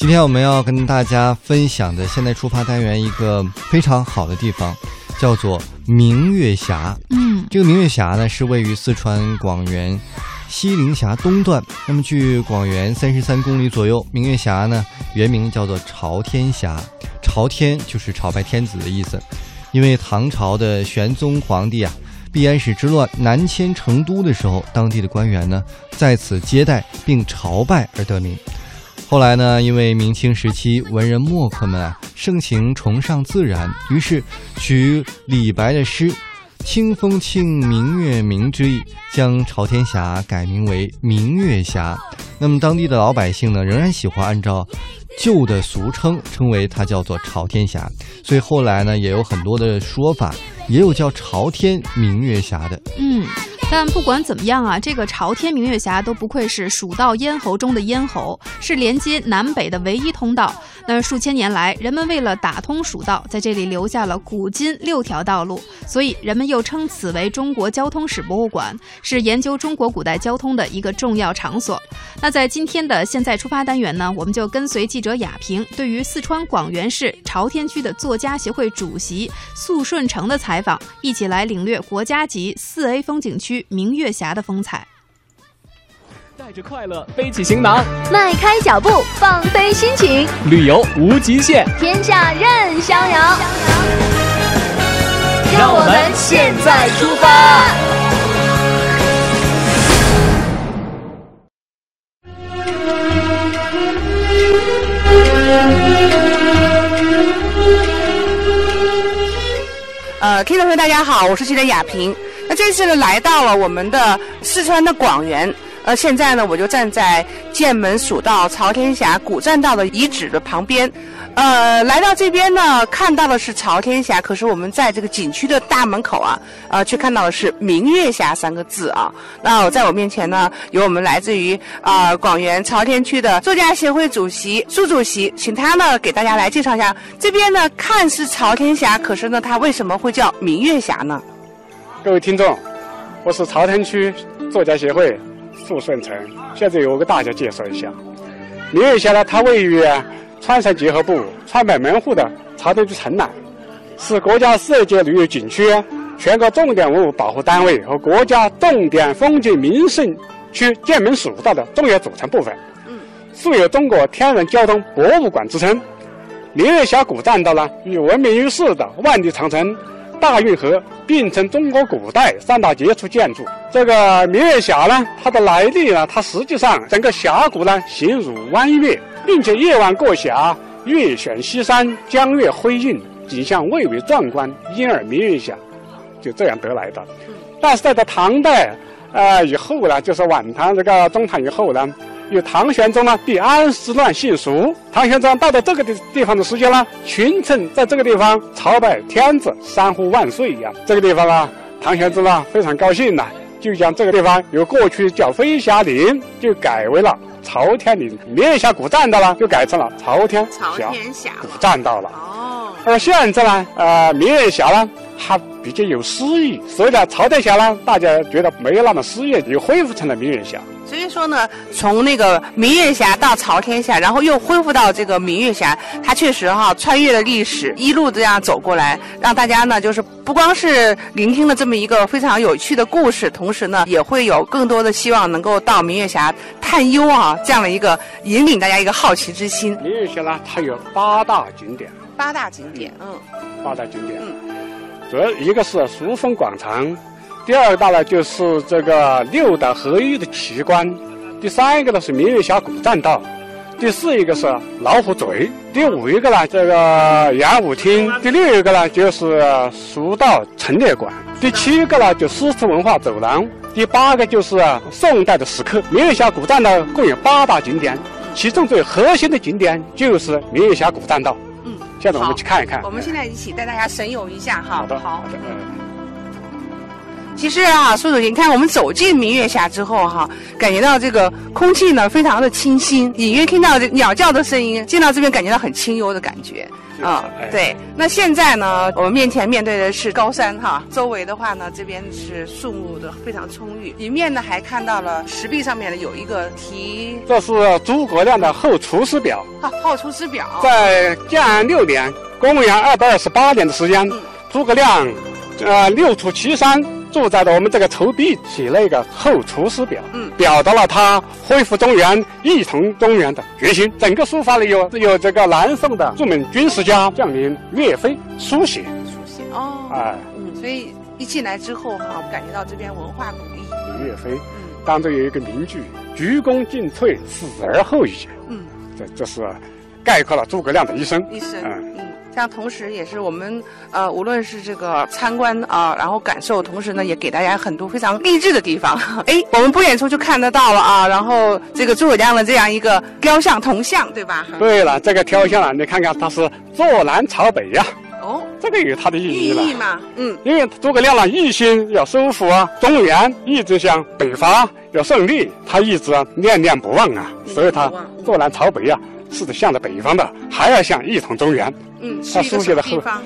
今天我们要跟大家分享的现代出发单元一个非常好的地方，叫做明月峡。嗯，这个明月峡呢是位于四川广元西陵峡东段，那么距广元三十三公里左右。明月峡呢原名叫做朝天峡，朝天就是朝拜天子的意思。因为唐朝的玄宗皇帝啊，闭安史之乱南迁成都的时候，当地的官员呢在此接待并朝拜而得名。后来呢，因为明清时期文人墨客们啊盛情崇尚自然，于是取李白的诗“清风清，明月明”之意，将朝天峡改名为明月峡。那么当地的老百姓呢，仍然喜欢按照旧的俗称称为它叫做朝天峡，所以后来呢，也有很多的说法，也有叫朝天明月峡的。嗯。但不管怎么样啊，这个朝天明月峡都不愧是蜀道咽喉中的咽喉，是连接南北的唯一通道。那数千年来，人们为了打通蜀道，在这里留下了古今六条道路，所以人们又称此为中国交通史博物馆，是研究中国古代交通的一个重要场所。那在今天的现在出发单元呢，我们就跟随记者雅萍，对于四川广元市朝天区的作家协会主席素顺成的采访，一起来领略国家级四 A 风景区。明月峡的风采，带着快乐背起行囊，迈开脚步放飞心情，旅游无极限，天下任逍遥。让我们现在出发。呃，听众朋友大家好，我是记者雅萍。这次呢，来到了我们的四川的广元，呃，现在呢，我就站在剑门蜀道朝天峡古栈道的遗址的旁边，呃，来到这边呢，看到的是朝天峡，可是我们在这个景区的大门口啊，呃，却看到的是明月峡三个字啊。那在我面前呢，有我们来自于啊广元朝天区的作家协会主席苏主席，请他呢给大家来介绍一下这边呢，看似朝天峡，可是呢，它为什么会叫明月峡呢？各位听众，我是朝天区作家协会傅顺成。现在由我给大家介绍一下，明月峡呢，它位于川陕结合部川北门户的朝天区城南，是国家四 A 级旅游景区、全国重点文物保护单位和国家重点风景名胜区剑门蜀道的重要组成部分。素有“中国天然交通博物馆”之称。明月峡古栈道呢，与闻名于世的万里长城。大运河并称中国古代三大杰出建筑。这个明月峡呢，它的来历呢，它实际上整个峡谷呢形如弯月，并且夜晚过峡，月选西山，江月辉映，景象蔚为壮观，因而明月峡就这样得来的。但是在到唐代呃以后呢，就是晚唐这个中唐以后呢。有唐玄宗呢，避安史乱幸蜀。唐玄宗到了这个地地方的时间呢，群臣在这个地方朝拜天子，三呼万岁一样。这个地方呢，唐玄宗呢非常高兴呢，就将这个地方由过去叫飞霞岭，就改为了朝天岭。明月峡古栈道呢，就改成了朝天峡古栈道了。哦。而现在呢，呃，明月峡呢，它比较有诗意，所以呢，朝天峡呢，大家觉得没有那么诗意，又恢复成了明月峡。所以说呢，从那个明月峡到朝天峡，然后又恢复到这个明月峡，它确实哈穿越了历史，一路这样走过来，让大家呢就是不光是聆听了这么一个非常有趣的故事，同时呢也会有更多的希望能够到明月峡探幽啊这样的一个引领大家一个好奇之心。明月峡呢，它有八大景点。八大景点，嗯。八大景点，嗯。主要一个是蜀风广场。第二大呢，就是这个六岛合一的奇观；第三一个呢是明月峡古栈道；第四一个是老虎嘴；第五一个呢这个演武厅；第六一个呢就是蜀道陈列馆；第七个呢就诗词文化走廊；第八个就是宋代的石刻。明月峡古栈道共有八大景点，其中最核心的景点就是明月峡古栈道。嗯，现在我们去看一看。我们现在一起带大家神游一下哈。好的，好的。其实啊，苏主席，你看我们走进明月峡之后哈、感觉到这个空气呢非常的清新，隐约听到这鸟叫的声音，进到这边感觉到很清幽的感觉。啊、哎对。那现在呢，我们面前面对的是高山哈，周围的话呢，这边是树木的非常充裕，里面呢还看到了石壁上面呢有一个题这是诸葛亮的《后出师表啊《后出师表》》。在建安六年，公元二百二十八年的时间嗯，诸葛亮，呃，六出祁山，住在的我们这个仇壁，写了一个《后厨师表》，嗯表达了他恢复中原、一统中原的决心。整个书法里有有这个南宋的著名军事家将领岳飞书写，书写哦，哎，嗯，所以一进来之后哈，我们感觉到这边文化古意，岳飞嗯当中有一个名句：“鞠躬尽瘁，死而后已。嗯。”这这是概括了诸葛亮的一生。一生，嗯嗯，这样同时也是我们呃，无论是这个参观啊、然后感受，同时呢也给大家很多非常励志的地方。哎，我们不远处就看得到了啊，然后这个诸葛亮的这样一个雕像铜像，对吧？对了，这个雕像啊，你看看它是坐南朝北呀、哦，这个有它的意寓义了。意嘛，嗯因为诸葛亮呢一心要收复啊中原，一直想北伐要胜利，他一直啊念念不忘啊，所以他坐南朝北呀、是向着北方的，还要向一统中原。嗯，他书写的后方？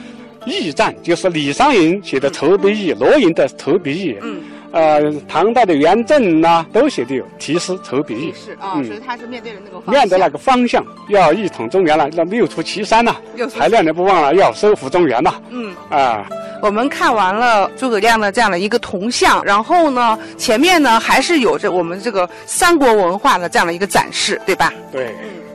驿站就是李商隐写的《投笔驿》，罗隐的《投笔驿》，嗯，呃，唐代的元稹呐、都写的有题诗《投笔驿》。是啊，嗯所以他是面对着那个方面对那个方向，要一统中原了，那六出祁山呐、还念念不忘了要收复中原呐、嗯。啊，我们看完了诸葛亮的这样的一个铜像，然后呢，前面呢还是有着我们这个三国文化的这样的一个展示，对吧？对。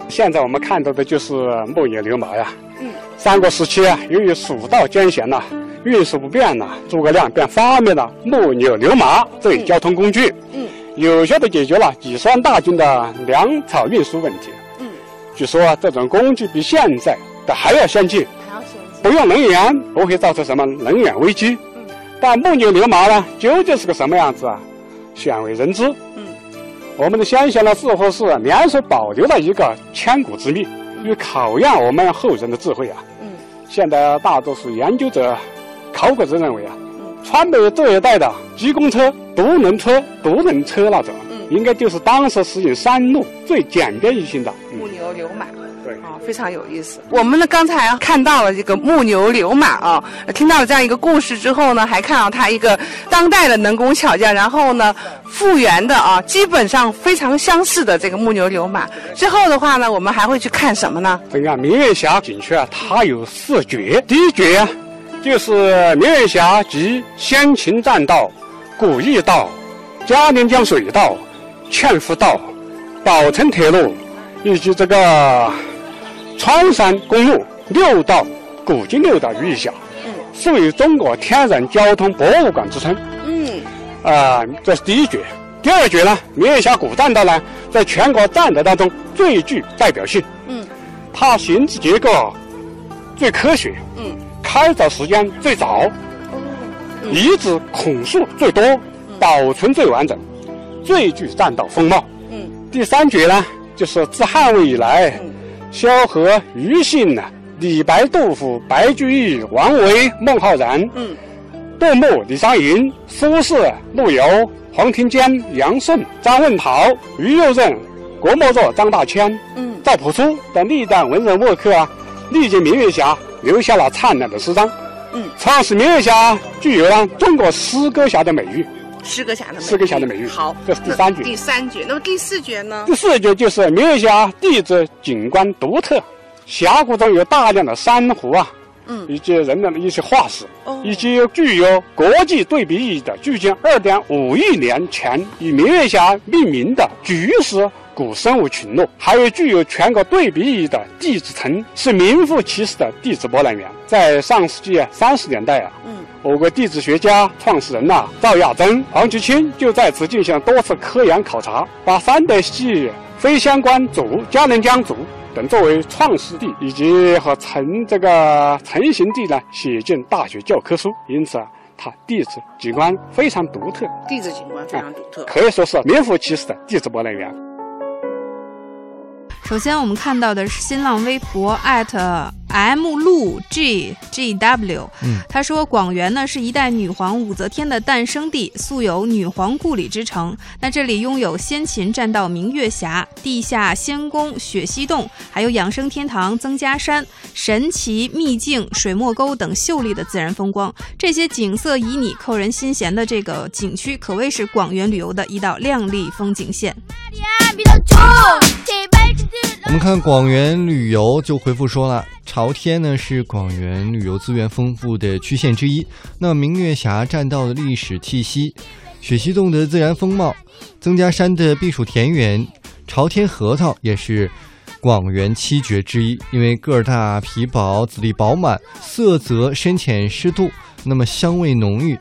现在我们看到的就是木牛流马呀。嗯。三国时期啊，由于蜀道艰险呐、运输不便呐、诸葛亮便发明了木牛流马这一交通工具，嗯有效的解决了几十万大军的粮草运输问题。嗯，据说这种工具比现在的还要先进，还要先进。不用能源，不会造成什么能源危机。嗯但木牛流马呢，究竟是个什么样子啊？鲜为人知。嗯我们的先贤呢，似乎是联手保留了一个千古之秘，以考验我们后人的智慧啊。嗯现在大多数研究者、考古者认为啊，嗯川北这一带的机公车、独轮车、独轮车那种，嗯应该就是当时使用山路最简便易行的。木嗯，牛流马。对。啊，非常有意思。我们呢刚才看到了这个木牛流马啊，听到了这样一个故事之后呢，还看到它一个当代的能工巧匠，然后呢复原的啊，基本上非常相似的这个木牛流马。之后的话呢，我们还会去看什么呢？这个明月峡景区啊，它有四绝。第一绝啊，就是明月峡及先秦栈道、古驿道、嘉陵江水道、纤夫道、宝成铁路以及这个川山公路六道古今六道于一峡，嗯素有中国天然交通博物馆之称。嗯啊、这是第一绝。第二绝呢，明月峡古栈道呢，在全国栈道当中最具代表性。嗯它形制结构最科学，嗯开凿时间最早，嗯遗址孔数最多，保存最完整，最具栈道风貌。嗯第三绝呢，就是自汉魏以来，嗯萧何、庾信呢、李白、杜甫、白居易、王维、孟浩然、嗯。杜牧、李商隐、苏轼、陆游、黄庭坚、杨慎、张问陶、于右任、郭沫若、张大千、嗯。赵朴初等历代文人墨客啊，历经明月峡，留下了灿烂的诗章。嗯，创始明月峡具有了中国诗歌侠的美誉。诗歌峡的美誉诗歌峡的美誉好，这是第三绝第三绝，那么第四绝呢第？四绝就是明月峡地质景观独特，峡谷中有大量的珊瑚啊，嗯以及人们的一些化石，哦以及具有国际对比意义的，距今二点五亿年前以明月峡命名的菊石古生物群落，还有具有全国对比意义的地质层，是名副其实的地质博览园。在上世纪三十年代啊，嗯我国地质学家创始人呐、赵亚珍、黄菊清就在此进行了多次科研考察，把三德系、非相关组、嘉陵江组等作为创始地以及和成这个成型地呢写进大学教科书，因此啊，它地质景观非常独特，地质景观非常独特。可以说是名副其实的地质博览园。首先，我们看到的是新浪微博 m 路 g g w，嗯，他说广元呢是一代女皇武则天的诞生地，素有女皇故里之称。那这里拥有先秦栈道明月峡、地下仙宫雪溪洞，还有养生天堂曾家山、神奇秘境水墨沟等秀丽的自然风光。这些景色旖旎、扣人心弦的这个景区，可谓是广元旅游的一道亮丽风景线。我们看广元旅游就回复说了，朝天呢是广元旅游资源丰富的区县之一。那明月峡栈道的历史气息，雪溪洞的自然风貌，曾家山的避暑田园，朝天核桃也是广元七绝之一。因为个儿大、皮薄、籽粒饱满、色泽深浅适度，那么香味浓郁，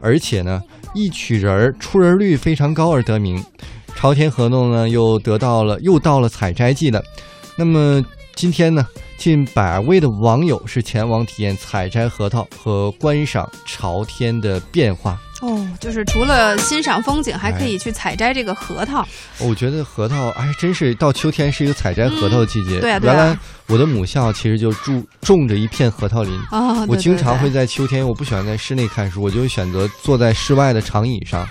而且呢一取仁儿出仁率非常高而得名。朝天河洞呢，又得到了又到了采摘季了。那么今天呢，近百位的网友是前往体验采摘核桃和观赏朝天的变化。哦，就是除了欣赏风景，还可以去采摘这个核桃。我觉得核桃哎，真是到秋天是一个采摘核桃的季节。对啊，对啊。原来我的母校其实就种种着一片核桃林。哦，我经常会在秋天，我不喜欢在室内看书，我就选择坐在室外的长椅上。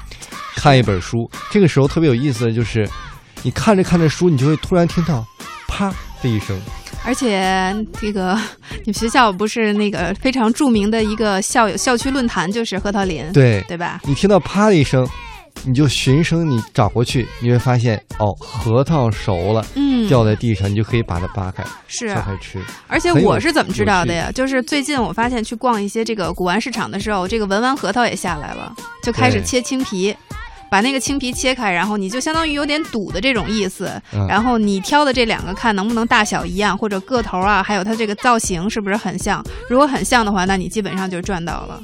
看一本书，这个时候特别有意思的就是，你看着看着书，你就会突然听到“啪”的一声。而且这个你们学校不是那个非常著名的一个校友校区论坛，就是核桃林，对对吧？你听到“啪”的一声，你就循声你找过去，你会发现哦，核桃熟了，嗯，掉在地上，你就可以把它扒开，是剥开吃。而且我是怎么知道的呀？就是最近我发现去逛一些这个古玩市场的时候，这个文玩核桃也下来了，就开始切青皮。把那个青皮切开，然后你就相当于有点赌的这种意思。然后你挑的这两个看能不能大小一样，或者个头啊，还有它这个造型是不是很像？如果很像的话，那你基本上就赚到了。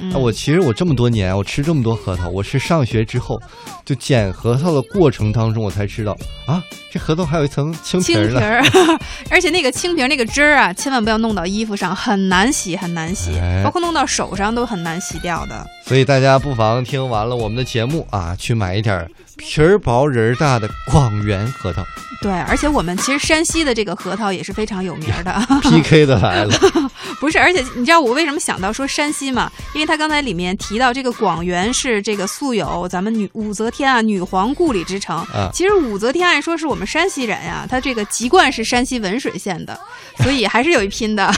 对，那我其实我这么多年，我吃这么多核桃，我是上学之后，就捡核桃的过程当中，我才知道啊。这核桃还有一层青皮儿，而且那个青皮儿那个汁儿啊，千万不要弄到衣服上，很难洗，很难洗，包括弄到手上都很难洗掉的。所以大家不妨听完了我们的节目啊，去买一点皮儿薄仁儿大的广元核桃。对，而且我们其实山西的这个核桃也是非常有名的。PK 的来了，不是？而且你知道我为什么想到说山西吗？因为他刚才里面提到这个广元是这个素有咱们女武则天啊女皇故里之城。啊，其实武则天按说是我们山西人呀，她这个籍贯是山西文水县的，所以还是有一拼的。